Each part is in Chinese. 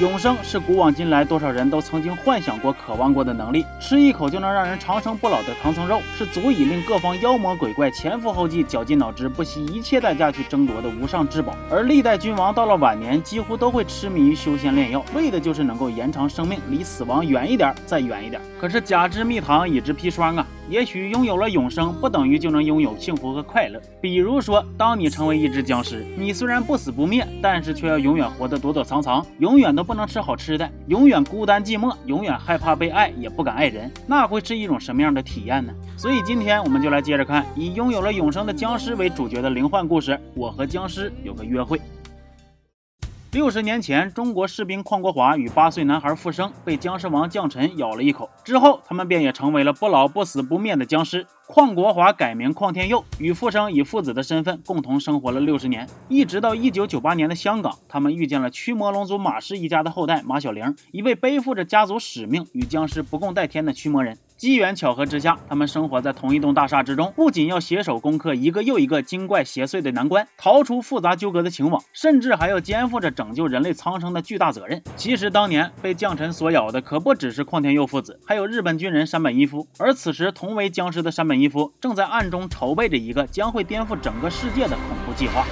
永生是古往今来多少人都曾经幻想过、渴望过的能力。吃一口就能让人长生不老的唐僧肉，是足以令各方妖魔鬼怪前赴后继、绞尽脑汁、不惜一切代价去争夺的无上至宝。而历代君王到了晚年，几乎都会痴迷于修仙炼药，为的就是能够延长生命，离死亡远一点，再远一点。可是假之蜜糖，乙之砒霜啊！也许拥有了永生，不等于就能拥有幸福和快乐。比如说，当你成为一只僵尸，你虽然不死不灭，但是却要永远活得躲躲藏藏，永远都不能吃好吃的，永远孤单寂寞，永远害怕被爱，也不敢爱人，那会是一种什么样的体验呢？所以今天我们就来接着看以拥有了永生的僵尸为主角的灵幻故事。我和僵尸有个约会。六十年前，中国士兵邝国华与八岁男孩傅生被僵尸王将臣咬了一口，之后他们便也成为了不老不死不灭的僵尸。邝国华改名邝天佑，与傅生以父子的身份共同生活了六十年，一直到一九九八年的香港，他们遇见了驱魔龙族马氏一家的后代马小玲，一位背负着家族使命与僵尸不共戴天的驱魔人。机缘巧合之下，他们生活在同一栋大厦之中，不仅要携手攻克一个又一个精怪邪祟的难关，逃出复杂纠葛的情网，甚至还要肩负着拯救人类苍生的巨大责任。其实当年被将臣所咬的可不只是邝天佑父子，还有日本军人山本一夫。而此时同为僵尸的山本一夫，正在暗中筹备着一个将会颠覆整个世界的恐怖计划。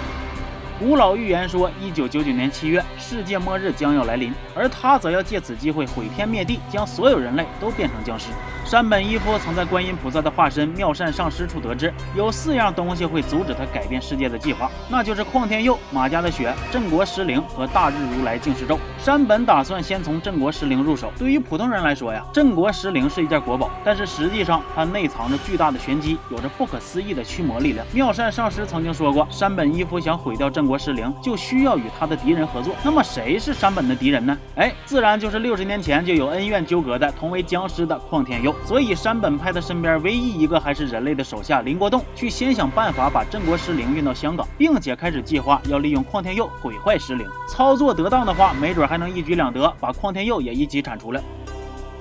古老预言说，一九九九年七月，世界末日将要来临，而他则要借此机会毁天灭地，将所有人类都变成僵尸。山本一夫曾在观音菩萨的化身妙善上师处得知，有四样东西会阻止他改变世界的计划，那就是旷天佑、马家的血、镇国石灵和大日如来净世咒。山本打算先从镇国石灵入手。对于普通人来说呀，镇国石灵是一件国宝，但是实际上它内藏着巨大的玄机，有着不可思议的驱魔力量。妙善上师曾经说过，山本一夫想毁掉镇国国石灵，就需要与他的敌人合作。那么谁是山本的敌人呢？哎，自然就是六十年前就有恩怨纠葛的同为僵尸的旷天佑。所以山本派他身边唯一一个还是人类的手下林国栋，去先想办法把镇国石灵运到香港，并且开始计划要利用旷天佑毁坏石灵。操作得当的话，没准还能一举两得，把旷天佑也一起铲除了。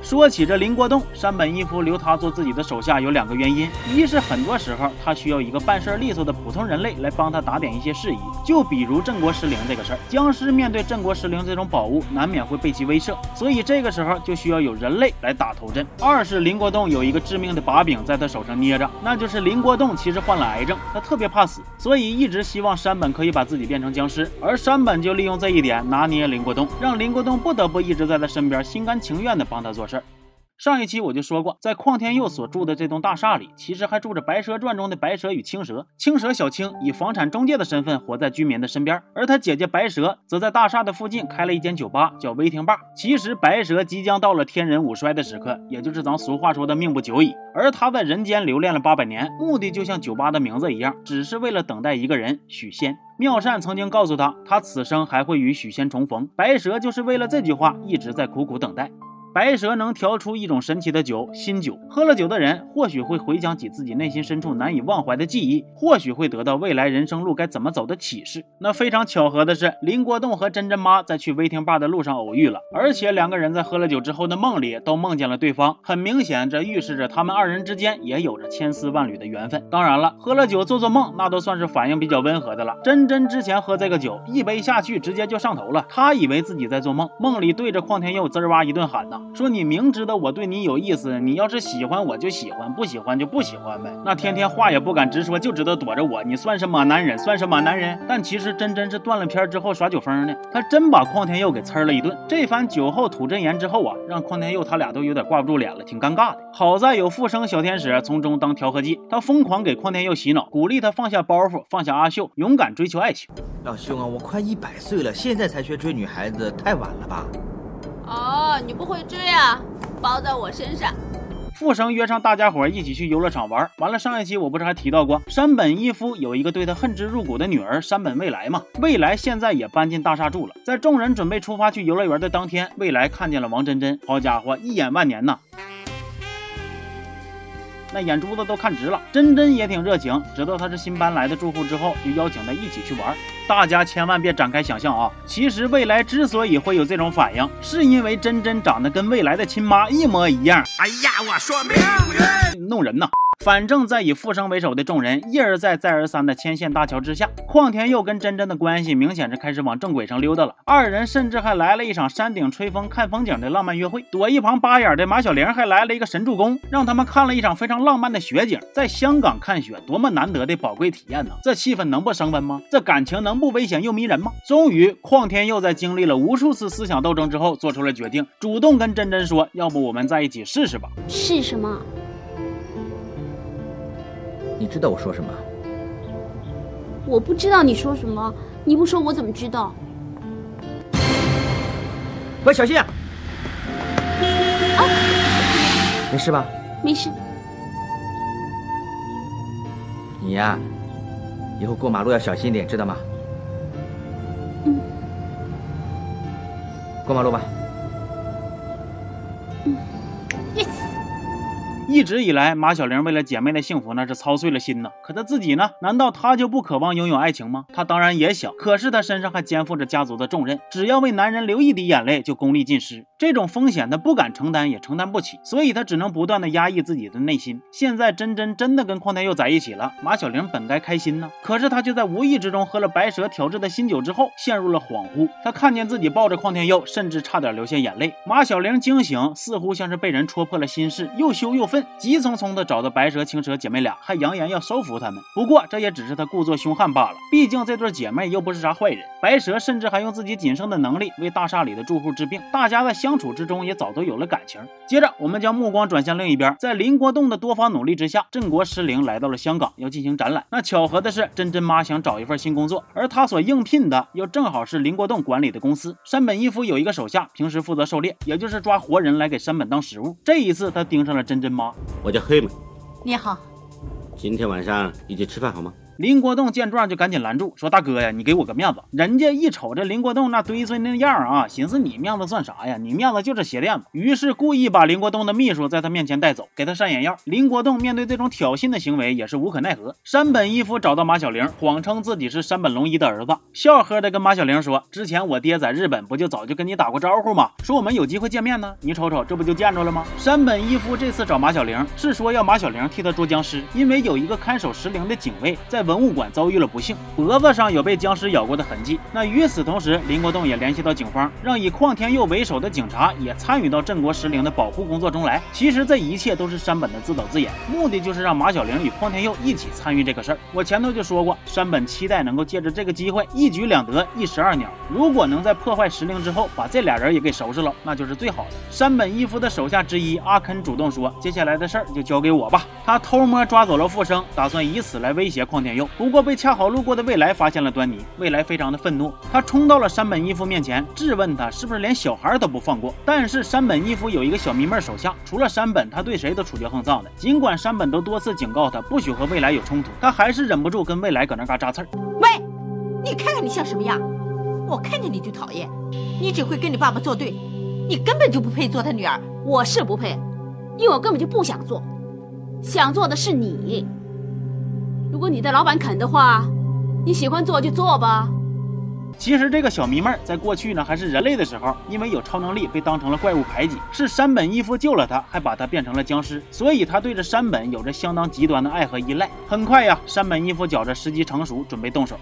说起这林国栋，山本一夫留他做自己的手下有两个原因：一是很多时候他需要一个办事利索的普通人类来帮他打点一些事宜，就比如镇国石灵这个事儿，僵尸面对镇国石灵这种宝物，难免会被其威慑，所以这个时候就需要有人类来打头阵。二是林国栋有一个致命的把柄在他手上捏着，那就是林国栋其实患了癌症，他特别怕死，所以一直希望山本可以把自己变成僵尸，而山本就利用这一点拿捏林国栋，让林国栋不得不一直在他身边，心甘情愿地帮他做事。上一期我就说过，在邝天佑所住的这栋大厦里，其实还住着《白蛇传》中的白蛇与青蛇。青蛇小青以房产中介的身份活在居民的身边，而他姐姐白蛇则在大厦的附近开了一间酒吧，叫威霆坝。其实白蛇即将到了天人五衰的时刻，也就是咱俗话说的命不久矣。而他在人间留恋了八百年，目的就像酒吧的名字一样，只是为了等待一个人许仙。妙善曾经告诉他，他此生还会与许仙重逢。白蛇就是为了这句话，一直在苦苦等待。白蛇能调出一种神奇的酒——新酒。喝了酒的人，或许会回想起自己内心深处难以忘怀的记忆，或许会得到未来人生路该怎么走的启示。那非常巧合的是，林国栋和珍珍妈在去威霆坝的路上偶遇了，而且两个人在喝了酒之后的梦里都梦见了对方。很明显，这预示着他们二人之间也有着千丝万缕的缘分。当然了，喝了酒做做梦，那都算是反应比较温和的了。珍珍之前喝这个酒，一杯下去直接就上头了，她以为自己在做梦，梦里对着邝天佑滋哇一顿喊呢。说你明知道我对你有意思，你要是喜欢我就喜欢，不喜欢就不喜欢呗。那天天话也不敢直说，就知道躲着我，你算什么男人？算什么男人？但其实真真是断了片之后耍酒疯呢。他真把邝天佑给呲了一顿。这番酒后吐真言之后啊，让邝天佑他俩都有点挂不住脸了，挺尴尬的。好在有复生小天使从中当调和剂，他疯狂给邝天佑洗脑，鼓励他放下包袱，放下阿秀，勇敢追求爱情。老兄啊，我快一百岁了，现在才学追女孩子，太晚了吧？哦，你不会追啊？包在我身上。富生约上大家伙一起去游乐场玩。完了，上一期我不是还提到过，山本一夫有一个对他恨之入骨的女儿山本未来吗？未来现在也搬进大厦住了。在众人准备出发去游乐园的当天，未来看见了王真真。好家伙，一眼万年呐！那眼珠子都看直了。真真也挺热情，知道他是新搬来的住户之后，就邀请他一起去玩。大家千万别展开想象啊！其实未来之所以会有这种反应，是因为真真长得跟未来的亲妈一模一样。哎呀，我说命运弄人呐！反正，在以复生为首的众人一而再、再而三的牵线搭桥之下，邝天佑跟真真的关系明显是开始往正轨上溜达了。二人甚至还来了一场山顶吹风看风景的浪漫约会。躲一旁扒眼的马小玲还来了一个神助攻，让他们看了一场非常浪漫的雪景。在香港看雪，多么难得的宝贵体验呢？这气氛能不升温吗？这感情能不危险又迷人吗？终于，邝天佑在经历了无数次思想斗争之后，做出了决定，主动跟真真说：“要不我们在一起试试吧？”试什么？你知道我说什么？我不知道你说什么，你不说我怎么知道？喂，小心啊！啊，没事吧？没事。你呀，以后过马路要小心点，知道吗？嗯。过马路吧。一直以来，马小玲为了姐妹的幸福，那是操碎了心呢。可她自己呢？难道她就不渴望拥有爱情吗？她当然也想，可是她身上还肩负着家族的重任，只要为男人流一滴眼泪，就功力尽失。这种风险她不敢承担，也承担不起，所以她只能不断的压抑自己的内心。现在真真真的跟邝天佑在一起了，马小玲本该开心呢。可是她却在无意之中喝了白蛇调制的新酒之后，陷入了恍惚。她看见自己抱着邝天佑，甚至差点流下眼泪。马小玲惊醒，似乎像是被人戳破了心事，又羞又愤。急匆匆地找到白蛇、青蛇姐妹俩，还扬言要收服他们。不过这也只是他故作凶悍罢了，毕竟这对姐妹又不是啥坏人。白蛇甚至还用自己仅剩的能力为大厦里的住户治病，大家在相处之中也早都有了感情。接着，我们将目光转向另一边，在林国栋的多方努力之下，镇国石灵来到了香港，要进行展览。那巧合的是，真真妈想找一份新工作，而她所应聘的又正好是林国栋管理的公司。山本一夫有一个手下，平时负责狩猎，也就是抓活人来给山本当食物。这一次，他盯上了真真妈。我叫黑门，你好，今天晚上一起吃饭好吗？林国栋见状就赶紧拦住，说：“大哥呀，你给我个面子。”人家一瞅这林国栋那堆孙那样啊，寻思你面子算啥呀？你面子就是鞋垫子。于是故意把林国栋的秘书在他面前带走，给他上眼药。林国栋面对这种挑衅的行为也是无可奈何。山本一夫找到马小玲，谎称自己是山本龙一的儿子，笑呵的跟马小玲说：“之前我爹在日本不就早就跟你打过招呼吗？说我们有机会见面呢。你瞅瞅，这不就见着了吗？”山本一夫这次找马小玲是说要马小玲替他捉僵尸，因为有一个看守石陵的警卫在文物馆遭遇了。不幸，脖子上有被僵尸咬过的痕迹。那与此同时，林国栋也联系到警方，让以邝天佑为首的警察也参与到镇国石陵的保护工作中来。其实这一切都是山本的自导自演，目的就是让马小玲与邝天佑一起参与这个事儿。我前头就说过，山本期待能够借着这个机会一举两得，一石二鸟。如果能在破坏石陵之后把这俩人也给收拾了，那就是最好的。山本一夫的手下之一阿肯主动说：“接下来的事儿就交给我吧。”他偷摸抓走了复生，打算以此来威胁邝天佑。不过被恰好。路过的未来发现了端倪，未来非常的愤怒，他冲到了山本一夫面前，质问他是不是连小孩都不放过。但是山本一夫有一个小迷妹手下，除了山本，他对谁都处决横丧的。尽管山本都多次警告他不许和未来有冲突，他还是忍不住跟未来搁那嘎扎刺儿。喂，你看看你像什么样？我看见你就讨厌，你只会跟你爸爸作对，你根本就不配做他女儿。我是不配，因为我根本就不想做，想做的是你。如果你的老板肯的话，你喜欢做就做吧。其实这个小迷妹儿在过去呢，还是人类的时候，因为有超能力被当成了怪物排挤。是山本一夫救了她，还把她变成了僵尸，所以她对着山本有着相当极端的爱和依赖。很快呀，山本一夫觉着时机成熟，准备动手。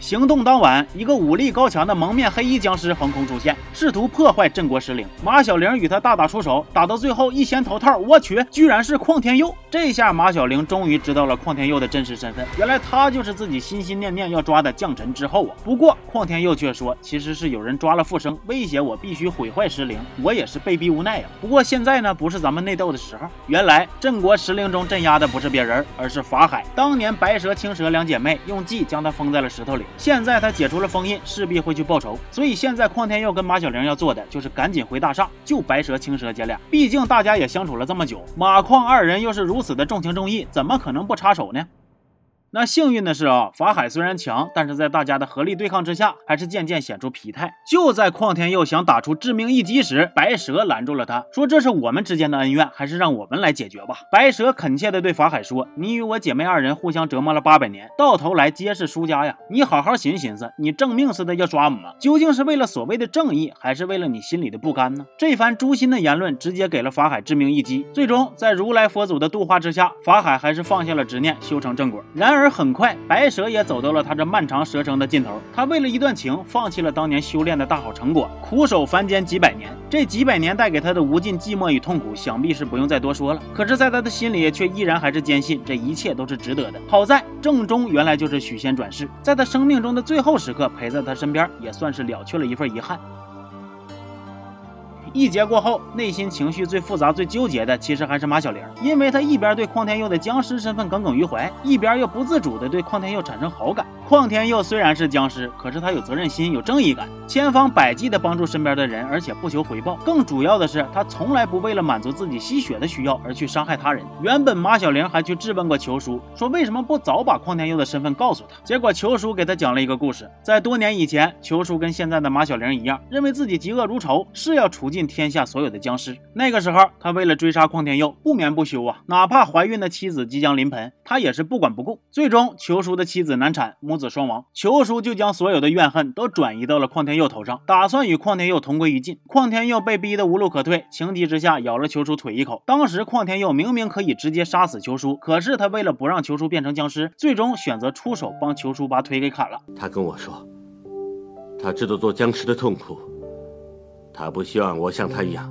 行动当晚，一个武力高强的蒙面黑衣僵尸横空出现，试图破坏镇国石陵。马小玲与他大打出手，打到最后一掀头套，我去，居然是邝天佑！这下马小玲终于知道了邝天佑的真实身份，原来他就是自己心心念念要抓的将臣之后啊！不过邝天佑却说，其实是有人抓了复生，威胁我必须毁坏石陵，我也是被逼无奈呀。不过现在呢，不是咱们内斗的时候。原来镇国石灵中镇压的不是别人，而是法海。当年白蛇、青蛇两姐妹用计将他封在了石头里。现在他解除了封印，势必会去报仇，所以现在邝天佑跟马小玲要做的就是赶紧回大厦救白蛇、青蛇姐俩。毕竟大家也相处了这么久，马矿二人又是如此的重情重义，怎么可能不插手呢？那幸运的是啊，法海虽然强，但是在大家的合力对抗之下，还是渐渐显出疲态。就在邝天佑想打出致命一击时，白蛇拦住了他，说：“这是我们之间的恩怨，还是让我们来解决吧。”白蛇恳切地对法海说：“你与我姐妹二人互相折磨了八百年，到头来皆是输家呀！你好好寻寻思，你正命似的要抓我们，究竟是为了所谓的正义，还是为了你心里的不甘呢？”这番诛心的言论，直接给了法海致命一击。最终，在如来佛祖的度化之下，法海还是放下了执念，修成正果。然而而很快，白蛇也走到了他这漫长蛇生的尽头。他为了一段情，放弃了当年修炼的大好成果，苦守凡间几百年。这几百年带给他的无尽寂寞与痛苦，想必是不用再多说了。可是，在他的心里，却依然还是坚信这一切都是值得的。好在正中原来就是许仙转世，在他生命中的最后时刻陪在他身边，也算是了却了一份遗憾。一劫过后，内心情绪最复杂、最纠结的，其实还是马小玲，因为她一边对邝天佑的僵尸身份耿耿于怀，一边又不自主地对邝天佑产生好感。邝天佑虽然是僵尸，可是他有责任心、有正义感，千方百计地帮助身边的人，而且不求回报。更主要的是，他从来不为了满足自己吸血的需要而去伤害他人。原本马小玲还去质问过裘叔，说为什么不早把邝天佑的身份告诉他？结果裘叔给他讲了一个故事，在多年以前，裘叔跟现在的马小玲一样，认为自己嫉恶如仇，是要除尽尽。天下所有的僵尸。那个时候，他为了追杀邝天佑，不眠不休啊！哪怕怀孕的妻子即将临盆，他也是不管不顾。最终，裘叔的妻子难产，母子双亡。裘叔就将所有的怨恨都转移到了邝天佑头上，打算与邝天佑同归于尽。邝天佑被逼得无路可退，情急之下咬了裘叔腿一口。当时，邝天佑明明可以直接杀死裘叔，可是他为了不让裘叔变成僵尸，最终选择出手帮裘叔把腿给砍了。他跟我说，他知道做僵尸的痛苦。他不希望我像他一样。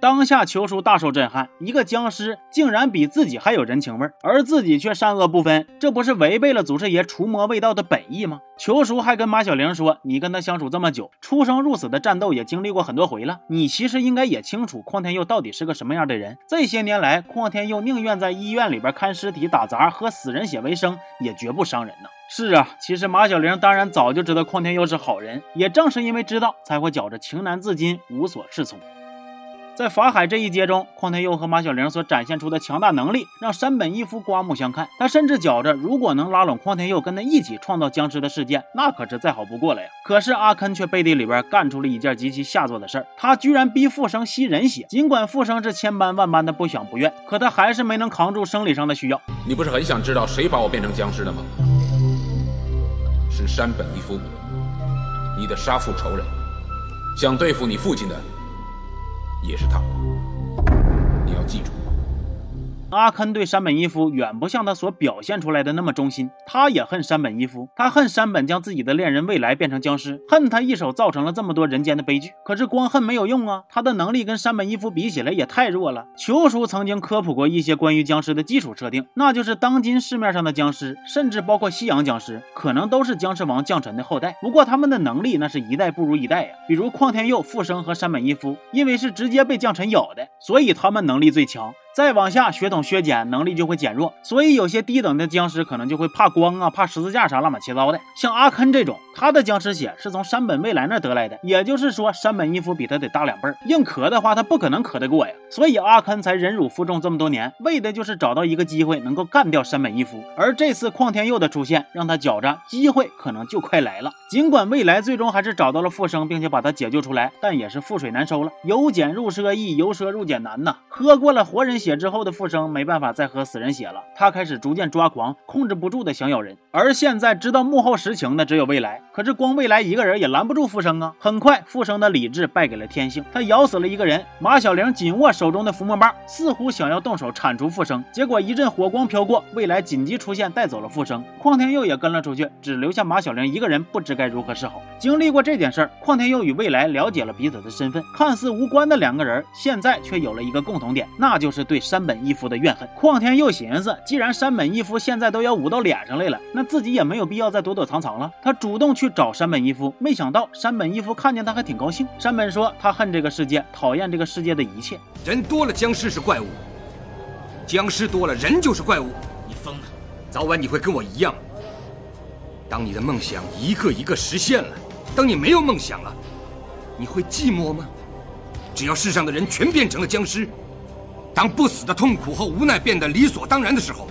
当下，裘叔大受震撼，一个僵尸竟然比自己还有人情味儿，而自己却善恶不分，这不是违背了祖师爷除魔卫道的本意吗？裘叔还跟马小玲说：“你跟他相处这么久，出生入死的战斗也经历过很多回了，你其实应该也清楚邝天佑到底是个什么样的人。这些年来，邝天佑宁愿在医院里边看尸体、打杂、喝死人血为生，也绝不伤人呢。”是啊，其实马小玲当然早就知道邝天佑是好人，也正是因为知道，才会觉着情难自禁，无所适从。在法海这一劫中，邝天佑和马小玲所展现出的强大能力，让山本一夫刮目相看。他甚至觉着，如果能拉拢邝天佑跟他一起创造僵尸的事件，那可是再好不过了呀。可是阿坑却背地里边干出了一件极其下作的事儿，他居然逼复生吸人血。尽管复生是千般万般的不想不愿，可他还是没能扛住生理上的需要。你不是很想知道谁把我变成僵尸的吗？是山本一夫，你的杀父仇人，想对付你父亲的。也是他，你要记住。阿坑对山本一夫远不像他所表现出来的那么忠心，他也恨山本一夫，他恨山本将自己的恋人未来变成僵尸，恨他一手造成了这么多人间的悲剧。可是光恨没有用啊，他的能力跟山本一夫比起来也太弱了。球叔曾经科普过一些关于僵尸的基础设定，那就是当今市面上的僵尸，甚至包括西洋僵尸，可能都是僵尸王降臣的后代。不过他们的能力那是一代不如一代呀。比如邝天佑复生和山本一夫，因为是直接被降臣咬的，所以他们能力最强。再往下，血统削减，能力就会减弱，所以有些低等的僵尸可能就会怕光啊，怕十字架啥乱七八糟的。像阿坑这种，他的僵尸血是从山本未来那得来的，也就是说，山本一夫比他得大两倍，硬磕的话，他不可能磕得过呀。所以阿坑才忍辱负重这么多年，为的就是找到一个机会能够干掉山本一夫。而这次邝天佑的出现，让他觉着机会可能就快来了。尽管未来最终还是找到了复生，并且把他解救出来，但也是覆水难收了。由俭入奢易，由奢入俭难呐。喝过了活人。血之后的复生没办法再喝死人血了，他开始逐渐抓狂，控制不住的想咬人。而现在知道幕后实情的只有未来，可是光未来一个人也拦不住复生啊！很快，复生的理智败给了天性，他咬死了一个人。马小玲紧握手中的伏魔棒，似乎想要动手铲除复生，结果一阵火光飘过，未来紧急出现带走了复生。邝天佑也跟了出去，只留下马小玲一个人，不知该如何是好。经历过这件事儿，邝天佑与未来了解了彼此的身份，看似无关的两个人，现在却有了一个共同点，那就是对山本一夫的怨恨。邝天佑寻思，既然山本一夫现在都要捂到脸上来了，那自己也没有必要再躲躲藏藏了。他主动去找山本一夫，没想到山本一夫看见他还挺高兴。山本说，他恨这个世界，讨厌这个世界的一切。人多了，僵尸是怪物；僵尸多了，人就是怪物。你疯了，早晚你会跟我一样。当你的梦想一个一个实现了。当你没有梦想了，你会寂寞吗？只要世上的人全变成了僵尸，当不死的痛苦和无奈变得理所当然的时候，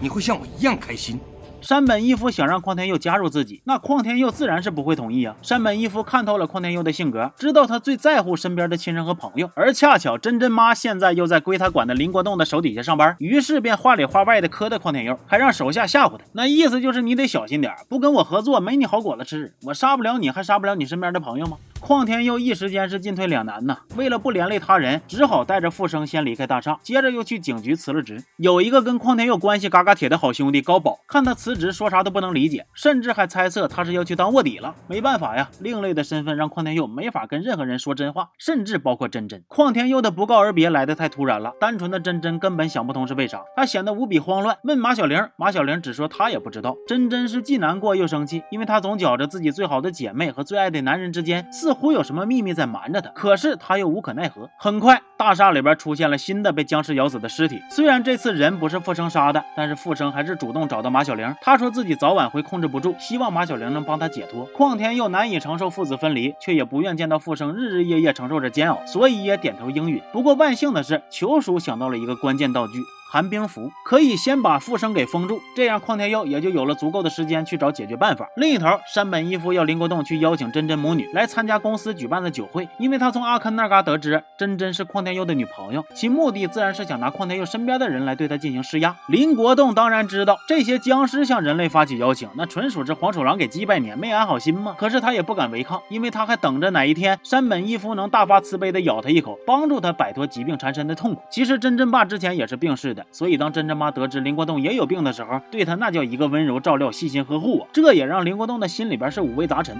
你会像我一样开心。山本一夫想让匡天佑加入自己，那匡天佑自然是不会同意啊。山本一夫看透了匡天佑的性格，知道他最在乎身边的亲人和朋友，而恰巧真真妈现在又在归他管的林国栋的手底下上班，于是便话里话外的磕的匡天佑，还让手下吓唬他，那意思就是你得小心点，不跟我合作，没你好果子吃。我杀不了你，还杀不了你身边的朋友吗？匡天佑一时间是进退两难呐，为了不连累他人，只好带着富生先离开大厦，接着又去警局辞了职。有一个跟匡天佑关系嘎嘎铁的好兄弟高宝，看他辞职，说啥都不能理解，甚至还猜测他是要去当卧底了。没办法呀，另类的身份让匡天佑没法跟任何人说真话，甚至包括真真。匡天佑的不告而别来的太突然了，单纯的真真根本想不通是为啥，他显得无比慌乱。问马小玲，马小玲只说她也不知道。真真是既难过又生气，因为她总觉着自己最好的姐妹和最爱的男人之间似似乎有什么秘密。在瞒着他，可是他又无可奈何。很快，大厦里边出现了新的被僵尸咬死的尸体。虽然这次人不是富生杀的，但是富生还是主动找到马小玲。他说自己早晚会控制不住，希望马小玲能帮他解脱。况天又难以承受父子分离，却也不愿见到富生日日夜夜承受着煎熬，所以也点头应允。不过万幸的是，球叔想到了一个关键道具。寒冰符可以先把富生给封住，这样邝天佑也就有了足够的时间去找解决办法。另一头，山本一夫要林国栋去邀请真真母女来参加公司举办的酒会，因为他从阿坑那嘎得知真真是邝天佑的女朋友，其目的自然是想拿邝天佑身边的人来对他进行施压。林国栋当然知道这些僵尸向人类发起邀请，那纯属是黄鼠狼给鸡拜年，没安好心嘛。可是他也不敢违抗，因为他还等着哪一天山本一夫能大发慈悲的咬他一口，帮助他摆脱疾病缠身的痛苦。其实真真爸之前也是病逝的，所以当真真。妈得知林国栋也有病的时候，对他那叫一个温柔照料、细心呵护啊！这也让林国栋的心里边是五味杂陈。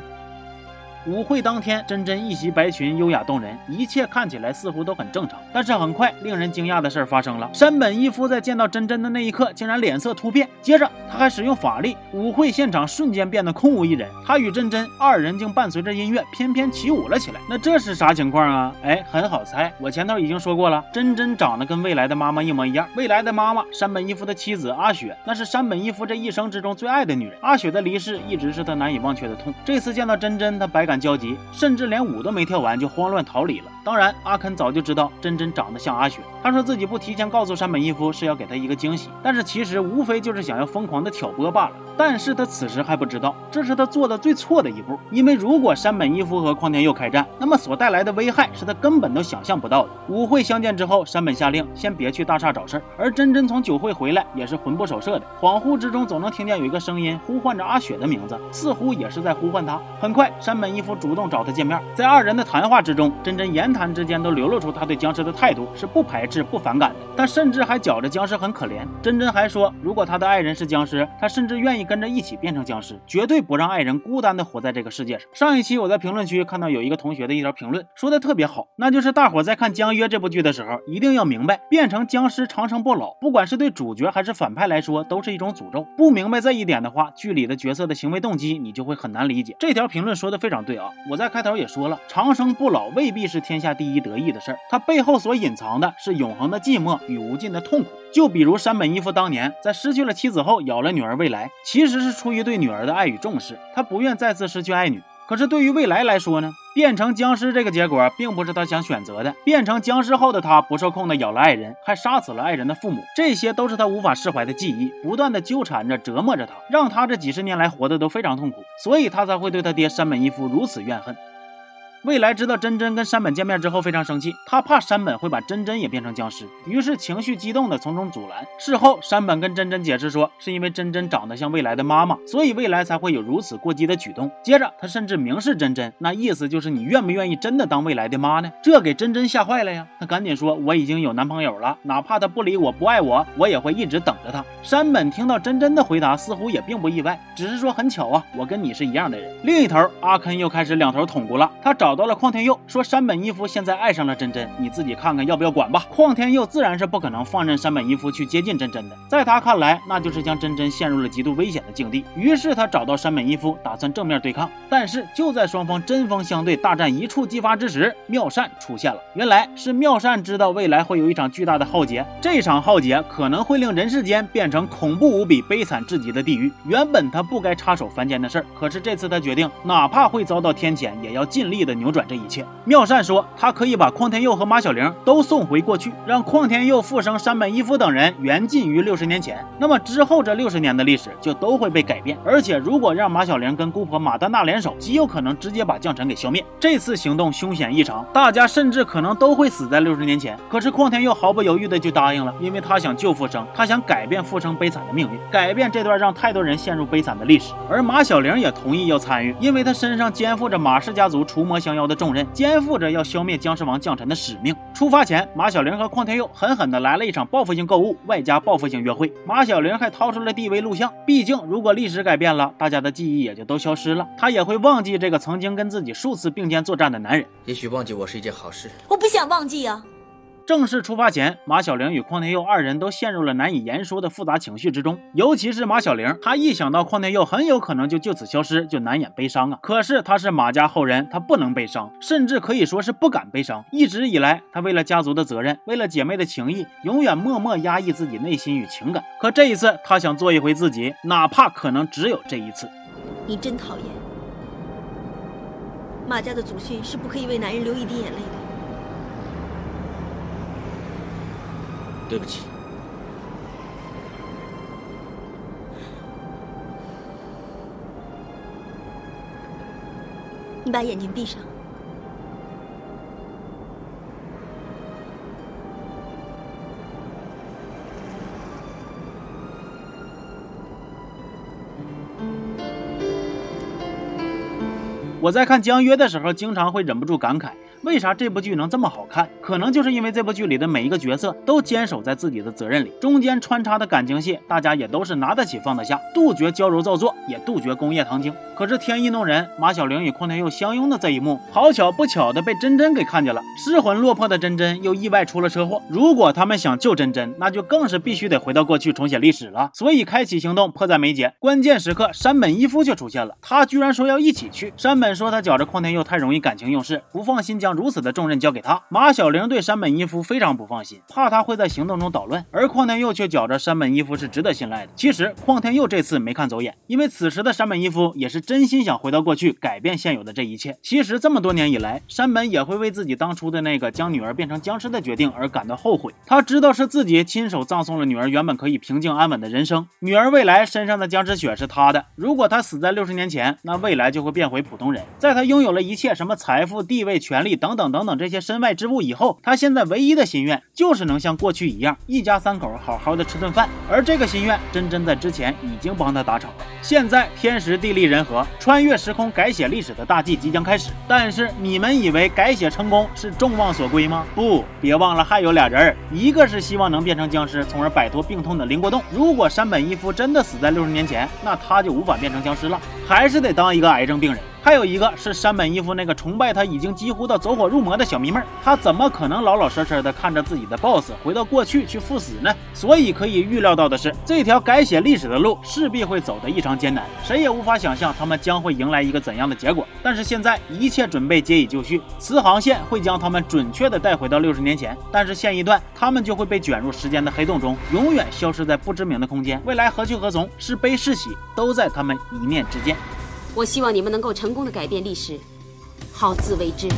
舞会当天，真真一袭白裙，优雅动人，一切看起来似乎都很正常。但是很快，令人惊讶的事儿发生了。山本一夫在见到真真的那一刻，竟然脸色突变，接着他还使用法力，舞会现场瞬间变得空无一人。他与真真二人竟伴随着音乐翩翩起舞了起来。那这是啥情况啊？哎，很好猜，我前头已经说过了，真真长得跟未来的妈妈一模一样。未来的妈妈，山本一夫的妻子阿雪，那是山本一夫这一生之中最爱的女人。阿雪的离世一直是他难以忘却的痛。这次见到真真，他百感。焦急，甚至连舞都没跳完就慌乱逃离了。当然，阿肯早就知道真真长得像阿雪。他说自己不提前告诉山本一夫是要给他一个惊喜，但是其实无非就是想要疯狂的挑拨罢了。但是他此时还不知道，这是他做的最错的一步。因为如果山本一夫和匡天佑开战，那么所带来的危害是他根本都想象不到的。舞会相见之后，山本下令先别去大厦找事儿，而真真从酒会回来也是魂不守舍的，恍惚之中总能听见有一个声音呼唤着阿雪的名字，似乎也是在呼唤他。很快，山本一夫主动找他见面，在二人的谈话之中，真真言谈之间都流露出他对僵尸的态度是不排斥、不反感的。他甚至还觉着僵尸很可怜。真真还说，如果他的爱人是僵尸，他甚至愿意跟着一起变成僵尸，绝对不让爱人孤单的活在这个世界上。上一期我在评论区看到有一个同学的一条评论，说的特别好，那就是大伙在看《江约》这部剧的时候，一定要明白，变成僵尸长生不老，不管是对主角还是反派来说，都是一种诅咒。不明白这一点的话，剧里的角色的行为动机你就会很难理解。这条评论说的非常对我在开头也说了，长生不老未必是天下第一得意的事儿，它背后所隐藏的是永恒的寂寞与无尽的痛苦。就比如山本一夫当年在失去了妻子后咬了女儿未来，其实是出于对女儿的爱与重视，他不愿再次失去爱女。可是对于未来来说呢，变成僵尸这个结果并不是他想选择的。变成僵尸后的他不受控的咬了爱人，还杀死了爱人的父母，这些都是他无法释怀的记忆，不断的纠缠着、折磨着他，让他这几十年来活得都非常痛苦，所以他才会对他爹山本一夫如此怨恨。未来知道真真跟山本见面之后非常生气，他怕山本会把真真也变成僵尸，于是情绪激动的从中阻拦。事后山本跟真真解释说，是因为真真长得像未来的妈妈，所以未来才会有如此过激的举动。接着他甚至明示真真，那意思就是你愿不愿意真的当未来的妈呢？这给真真吓坏了呀！他赶紧说我已经有男朋友了，哪怕他不理我不爱我，我也会一直等着他。山本听到真真的回答，似乎也并不意外，只是说很巧啊，我跟你是一样的人。另一头阿肯又开始两头捅咕了，他找。找到了匡天佑，说山本一夫现在爱上了真真，你自己看看要不要管吧。匡天佑自然是不可能放任山本一夫去接近真真的，在他看来，那就是将真真陷入了极度危险的境地。于是他找到山本一夫，打算正面对抗。但是就在双方针锋相对、大战一触即发之时，妙善出现了。原来是妙善知道未来会有一场巨大的浩劫，这场浩劫可能会令人世间变成恐怖无比、悲惨至极的地狱。原本他不该插手凡间的事儿，可是这次他决定，哪怕会遭到天谴，也要尽力的。扭转这一切。妙善说，他可以把匡天佑和马小玲都送回过去，让匡天佑复生山本一夫等人缘尽于六十年前。那么之后这六十年的历史就都会被改变。而且如果让马小玲跟姑婆马丹娜联手，极有可能直接把将臣给消灭。这次行动凶险异常，大家甚至可能都会死在六十年前。可是匡天佑毫不犹豫的就答应了，因为他想救复生，他想改变复生悲惨的命运，改变这段让太多人陷入悲惨的历史。而马小玲也同意要参与，因为他身上肩负着马氏家族除魔降妖的重任，肩负着要消灭僵尸王将臣的使命。出发前，马小玲和邝天佑狠狠的来了一场报复性购物，外加报复性约会。马小玲还掏出了 DV 录像，毕竟如果历史改变了，大家的记忆也就都消失了，她也会忘记这个曾经跟自己数次并肩作战的男人。也许忘记我是一件好事。我不想忘记啊。正式出发前，马小玲与匡天佑二人都陷入了难以言说的复杂情绪之中。尤其是马小玲，她一想到匡天佑很有可能就就此消失，就难掩悲伤啊。可是她是马家后人，她不能悲伤，甚至可以说是不敢悲伤。一直以来，她为了家族的责任，为了姐妹的情谊，永远默默压抑自己内心与情感。可这一次，她想做一回自己，哪怕可能只有这一次。你真讨厌。马家的祖训是不可以为男人流一滴眼泪的。对不起，你把眼睛闭上。我在看《江约》的时候，经常会忍不住感慨。为啥这部剧能这么好看？可能就是因为这部剧里的每一个角色都坚守在自己的责任里，中间穿插的感情戏，大家也都是拿得起放得下，杜绝娇柔造作，也杜绝工业糖精。可是天意弄人，马小玲与邝天佑相拥的这一幕，好巧不巧的被真真给看见了。失魂落魄的真真又意外出了车祸。如果他们想救真真，那就更是必须得回到过去重写历史了。所以开启行动迫在眉睫。关键时刻，山本一夫却出现了，他居然说要一起去。山本说他觉着邝天佑太容易感情用事，不放心将如此的重任交给他，马小玲对山本一夫非常不放心，怕他会在行动中捣乱。而匡天佑却觉着山本一夫是值得信赖的。其实匡天佑这次没看走眼，因为此时的山本一夫也是真心想回到过去，改变现有的这一切。其实这么多年以来，山本也会为自己当初的那个将女儿变成僵尸的决定而感到后悔。他知道是自己亲手葬送了女儿原本可以平静安稳的人生，女儿未来身上的僵尸血是他的。如果他死在六十年前，那未来就会变回普通人。在他拥有了一切什么财富、地位、权利等等。等等这些身外之物以后，他现在唯一的心愿就是能像过去一样，一家三口好好的吃顿饭。而这个心愿，真真在之前已经帮他达成了。现在天时地利人和，穿越时空改写历史的大计即将开始。但是你们以为改写成功是众望所归吗？不，别忘了还有俩人，一个是希望能变成僵尸，从而摆脱病痛的林国栋。如果山本一夫真的死在六十年前，那他就无法变成僵尸了，还是得当一个癌症病人。还有一个是山本一夫那个崇拜他已经几乎到走火入魔的小迷妹，他怎么可能老老实实的看着自己的 boss 回到过去去赴死呢？所以可以预料到的是，这条改写历史的路势必会走得异常艰难，谁也无法想象他们将会迎来一个怎样的结果。但是现在一切准备皆已就绪，磁航线会将他们准确的带回到六十年前，但是线一段，他们就会被卷入时间的黑洞中，永远消失在不知名的空间。未来何去何从，是悲是喜，都在他们一念之间。我希望你们能够成功的改变历史，好自为之。